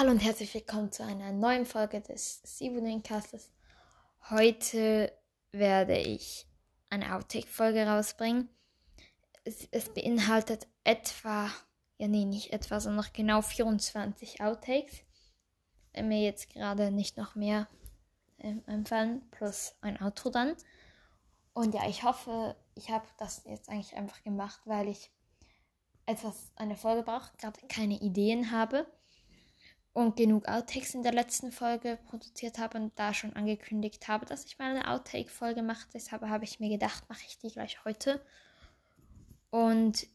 Hallo und herzlich willkommen zu einer neuen Folge des Castes. Heute werde ich eine Outtake-Folge rausbringen. Es, es, beinhaltet etwa, ja nee, nicht etwa, sondern genau 24 Outtakes. Wenn mir jetzt gerade nicht noch mehr ähm, einfallen, plus ein Outro dann. Und ja, ich hoffe, ich habe das jetzt eigentlich einfach gemacht, weil ich etwas, eine Folge brauche, gerade keine Ideen habe und genug Outtakes in der letzten Folge produziert habe und da schon angekündigt habe, dass ich mal eine Outtake-Folge mache. Deshalb habe ich mir gedacht, mache ich die gleich heute. Und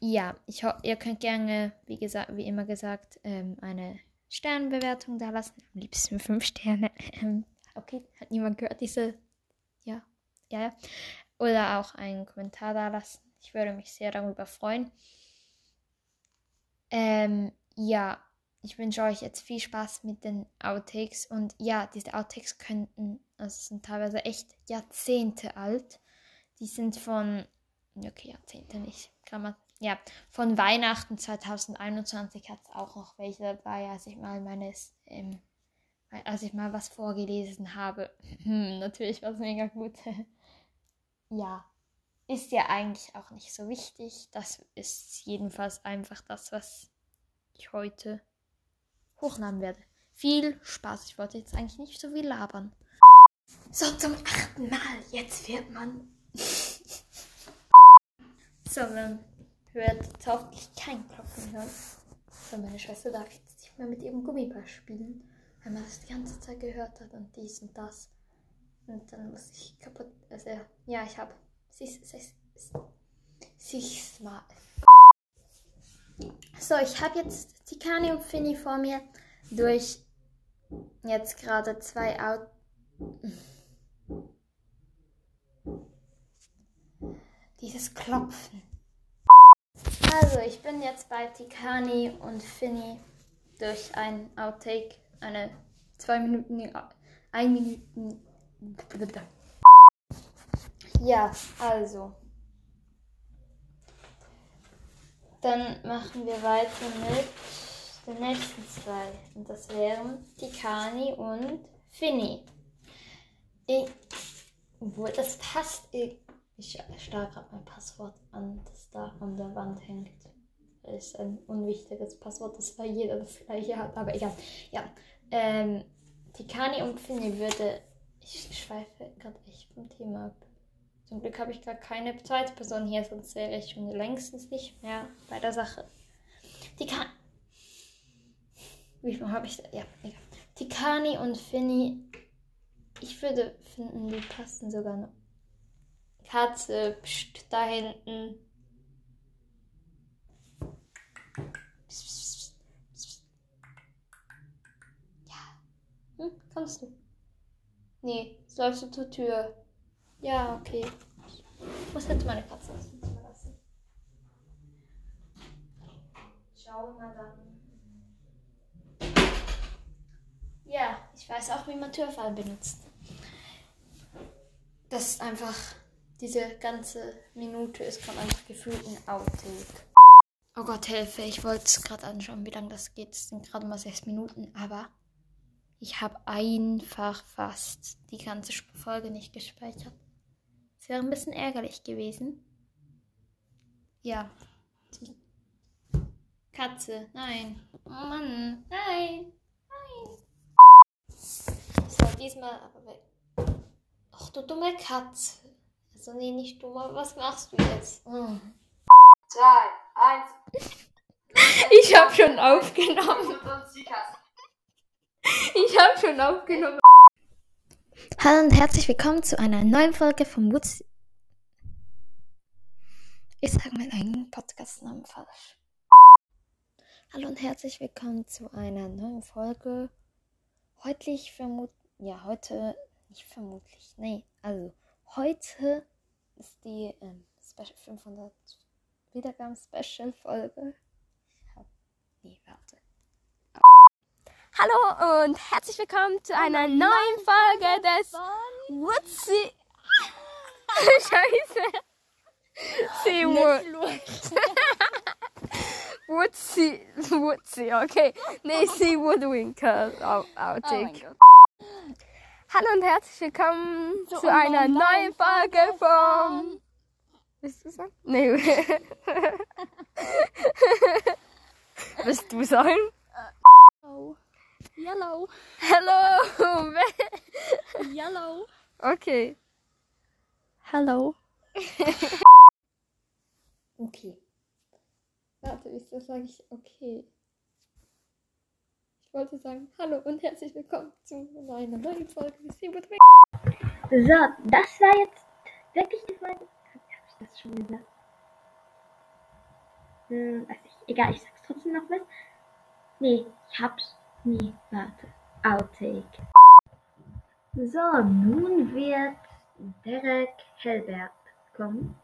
ja, ich ihr könnt gerne, wie gesagt, wie immer gesagt, ähm, eine Sternbewertung da lassen. Am liebsten fünf Sterne. Ähm, okay, hat niemand gehört, diese. Ja, ja, ja. Oder auch einen Kommentar da lassen. Ich würde mich sehr darüber freuen. Ähm, ja, ich wünsche euch jetzt viel Spaß mit den Outtakes. Und ja, diese Outtakes könnten, also sind teilweise echt Jahrzehnte alt. Die sind von, okay, Jahrzehnte nicht, Grammat, ja, von Weihnachten 2021 hat es auch noch welche dabei, als ich mal meines, ähm, als ich mal was vorgelesen habe. Hm, natürlich war es mega gut. ja, ist ja eigentlich auch nicht so wichtig. Das ist jedenfalls einfach das, was ich heute hochladen werde. Viel Spaß. Ich wollte jetzt eigentlich nicht so viel labern. So, zum achten Mal. Jetzt wird man. so, man hört jetzt hoffentlich kein Klopfen hören. So, meine Schwester darf jetzt nicht mehr mit ihrem Gummiball spielen, weil man das die ganze Zeit gehört hat und dies und das. Und dann muss ich kaputt. Also, ja, ich habe. Sich's mal. So, ich habe jetzt Tikani und Finny vor mir durch jetzt gerade zwei Out. Dieses Klopfen. Also, ich bin jetzt bei Tikani und Finny durch ein Outtake, eine zwei Minuten, ein Minuten. Ja, also. Dann machen wir weiter mit den nächsten zwei. Und das wären Tikani und Finny. Obwohl, das passt. Ich, ich starre gerade mein Passwort an, das da an der Wand hängt. Das ist ein unwichtiges Passwort, das bei jeder das gleiche hat, aber egal. Ja. Ähm, Tikani und Finny würde. Ich schweife gerade echt vom Thema ab. Zum Glück habe ich gar keine zweite Person hier, sonst wäre ich schon längstens nicht mehr bei der Sache. Die kann. Wie viel habe ich da? Ja, egal. Tikani und Finny. Ich würde finden, die passen sogar noch. Katze, pst, da hinten. Ja. Hm, kommst du? Nee, läufst du zur Tür. Ja, okay. Ich muss jetzt meine Katze ins Zimmer lassen. Schauen wir dann. Ja, ich weiß auch, wie man Türfallen benutzt. Das ist einfach, diese ganze Minute ist gerade einfach gefühlt ein Outtake. Oh Gott, Hilfe, ich wollte es gerade anschauen, wie lange das geht. Es sind gerade mal sechs Minuten, aber ich habe einfach fast die ganze Folge nicht gespeichert. Es wäre ein bisschen ärgerlich gewesen. Ja. Katze, nein. Oh Mann, nein, nein. So, diesmal aber weg. Ach, du dumme Katze. Also, nee, nicht dumm, aber was machst du jetzt? Hm. Zwei, eins. Ich hab schon aufgenommen. Ich hab schon aufgenommen. Hallo und herzlich willkommen zu einer neuen Folge von Woods. Ich sage meinen eigenen Podcast-Namen falsch. Hallo und herzlich willkommen zu einer neuen Folge. Heute ich vermute, ja, heute, nicht vermutlich, nee, also heute ist die ähm, Special 500 Wiedergaben-Special-Folge. Nee, warte. Hallo und herzlich willkommen zu einer neuen Folge des Wutzi. Scheiße. Seawood. Woodsy, Woodsy, okay. Nee, sie Woodwinker Au- Oh Outtake. Gott. Hallo und herzlich willkommen zu, unserer einer neuen Folge von. Willst du sagen? Nee. Willst du sagen? Yellow. Hallo. Yellow. Okay. Hallo. Okay. Warte, wieso sage ich okay? Ich wollte sagen Hallo und herzlich willkommen zu einer neuen Folge des So, das war jetzt wirklich die Folge. Habe ich das schon gesagt? Hm, weiß ich. Egal, ich sag's trotzdem noch was. Nee, ich hab's. Nee, warte. Outtake. So, nun wird Derek Helbert kommen.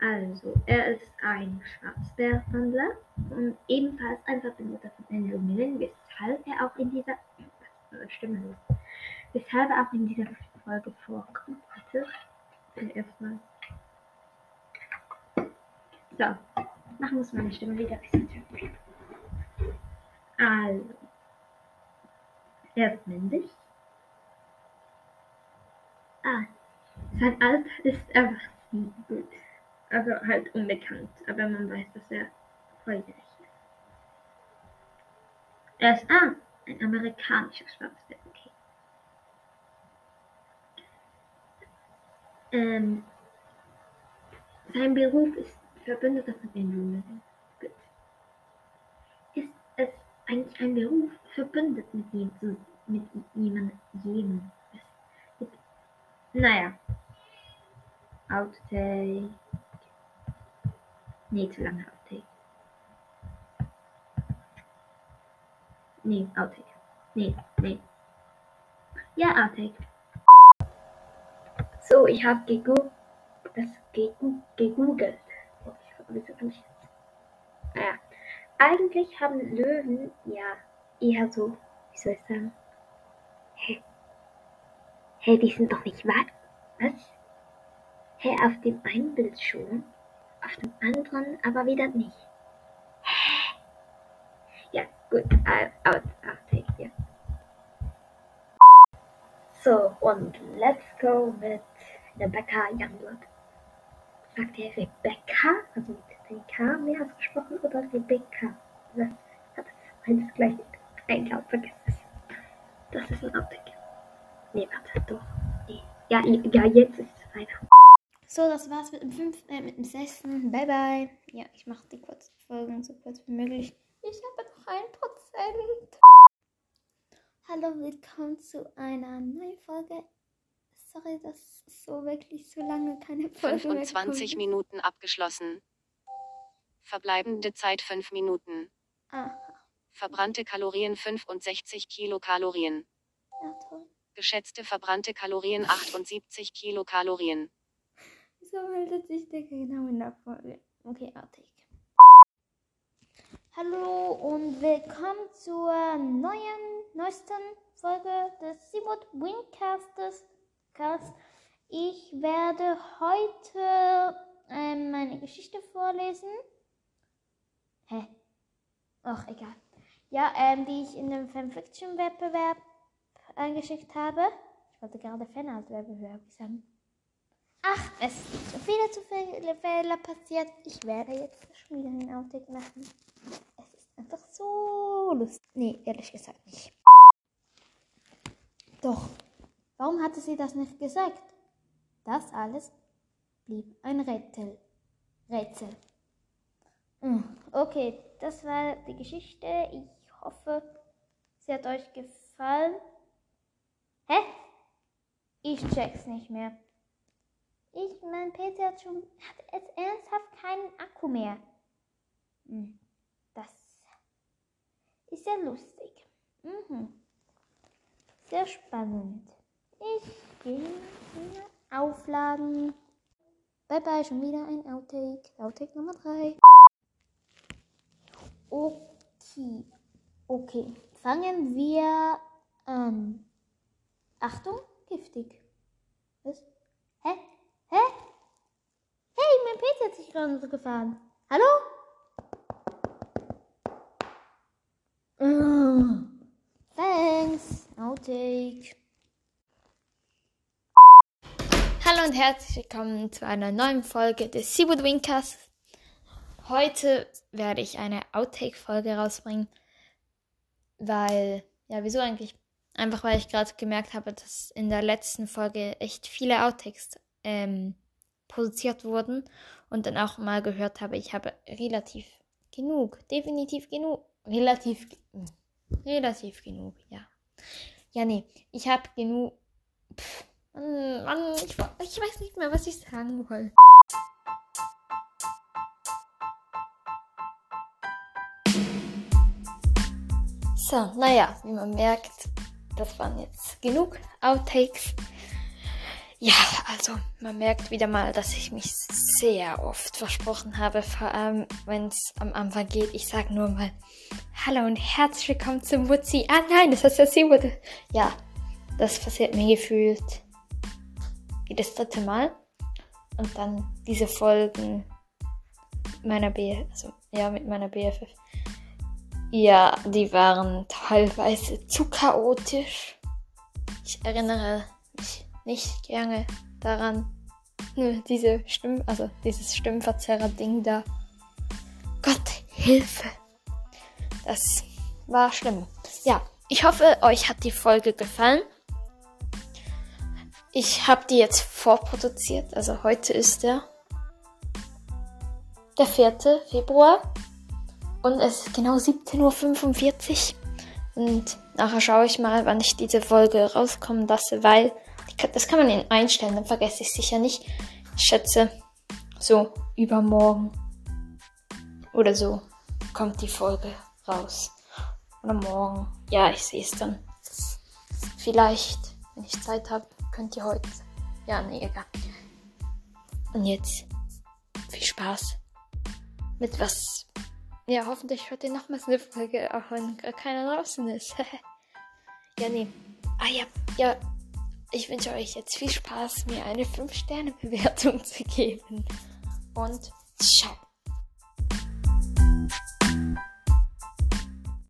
Also, er ist ein Schwarzbärhandler und ebenfalls ein Verbündeter von Andrew Millen, weshalb er auch in dieser. Stimme weshalb er auch in dieser Folge vorkommt. Warte, erstmal. So, machen wir meine Stimme wieder besser. Also, er ist männlich. Ah, sein Alter ist erwachsen. Gut. Also halt unbekannt, aber man weiß, dass er volljährig ist. Er ist, ah, ein amerikanischer Schwarzbär, okay. Ähm, sein Beruf ist Verbündeter von Änderungen. Gut. Ist es eigentlich ein Beruf, verbündet mit ihm mit jemand, jedem? Naja. Outtake. Nee, zu lange Outtake. Nee, Outtake. Nee, nee. Ja, Outtake. So, ich habe gegu das gegu gegoogelt. Oh, ich hab- wieso kann ich jetzt? Naja, eigentlich haben Löwen ja eher so, wie soll ich sagen? Hä? Hä, die sind doch nicht wahr? Was? Hä, auf dem einen Bild schon, auf dem anderen aber wieder nicht. Hä? Ja, gut, out, outtake, ja. So, und let's go mit Rebecca Youngblood. Sagt ihr Rebecca, also mit K mehr ausgesprochen, oder Rebecca? Das hat gleich. Ich glaube, vergiss es. Das ist ein Outtake. Nee, warte, doch. Nee. Ja, ja, jetzt ist es einer. So, das war's mit dem fünften, äh, mit dem sechsten. Bye bye. Ja, ich mache die kurzen Folgen so kurz wie möglich. Ich habe noch ein Prozent. Hallo, willkommen zu einer neuen Folge. Sorry, dass so wirklich so lange keine Folge mehr 25 gekommen Minuten abgeschlossen. Verbleibende Zeit 5 Minuten. ist. Ah, Verbrannte Kalorien 65 Kilokalorien. ja toll. Geschätzte verbrannte Kalorien 78 Kilokalorien. Wieso meldet sich der genau in der Folge? Okay, Artig. Hallo und willkommen zur neuen, neuesten Folge des Seawood Wingcasters. Cast. Ich werde heute ähm, meine Geschichte vorlesen. Hä? Ach, egal. Ja, ähm, die ich in dem Fanfiction-Wettbewerb eingeschickt habe. Ich wollte gerade Fanart-Wettbewerb sagen. Ach, es sind so viele zu viele Fehler passiert. Ich werde jetzt schon wieder einen Outtake machen. Es ist einfach so lustig. Nee, ehrlich gesagt nicht. Doch, warum hatte sie das nicht gesagt? Das alles blieb ein Rätsel. Rätsel. Hm, Okay, das war die Geschichte. Ich hoffe, sie hat euch gefallen. Hä? Ich check's nicht mehr. Ich, mein PC hat schon, hat jetzt ernsthaft keinen Akku mehr. Hm, Das ist ja lustig. Mhm. Sehr spannend. Ich gehe aufladen. Bye bye, schon wieder ein Outtake. Outtake Nummer 3. Okay. Okay. Fangen wir an. Achtung, giftig. Was? Hä? Hä? Hey, mein PC hat sich gerade gefahren. Hallo? Ah. Thanks. Outtake. Hallo und herzlich willkommen zu einer neuen Folge des Seaboard Winkers Heute werde ich eine Outtake-Folge rausbringen, weil, ja, wieso eigentlich? Einfach weil ich gerade gemerkt habe, dass in der letzten Folge echt viele Outtakes ähm, produziert wurden und dann auch mal gehört habe, ich habe relativ genug, definitiv genug, relativ, relativ genug, ja. Ja, nee, ich habe genug. Pff, Mann, ich, ich weiß nicht mehr, was ich sagen wollte. So, naja, wie man merkt, das waren jetzt genug Outtakes. Ja, also man merkt wieder mal, dass ich mich sehr oft versprochen habe, vor allem wenn es am Anfang geht. Ich sage nur mal Hallo und herzlich willkommen zum Wutzi. Ah nein, das heißt ja sie wurde. Ja, das passiert mir gefühlt wie das dritte Mal. Und dann diese Folgen meiner B, also ja, mit meiner BFF. Ja, die waren teilweise zu chaotisch. Ich erinnere mich nicht gerne daran. Nur diese Stimm, also dieses Stimmverzerrer-Ding da. Gott, Hilfe. Das war schlimm. Ja, ich hoffe, euch hat die Folge gefallen. Ich habe die jetzt vorproduziert. Also heute ist der, der 4. Februar. Und es ist genau 17.45 Uhr. Und nachher schaue ich mal, wann ich diese Folge rauskommen lasse, weil das kann man in einstellen, dann vergesse ich sicher nicht. Ich schätze, so übermorgen oder so kommt die Folge raus. Oder morgen. Ja, ich sehe es dann. Vielleicht, wenn ich Zeit habe, könnt ihr heute. Ja, nee, egal. Und jetzt viel Spaß mit was. Ja, hoffentlich hört ihr nochmals eine Folge, auch wenn keiner draußen ist. ja, nee. Ah ja, ja. Ich wünsche euch jetzt viel Spaß, mir eine 5-Sterne-Bewertung zu geben. Und ciao.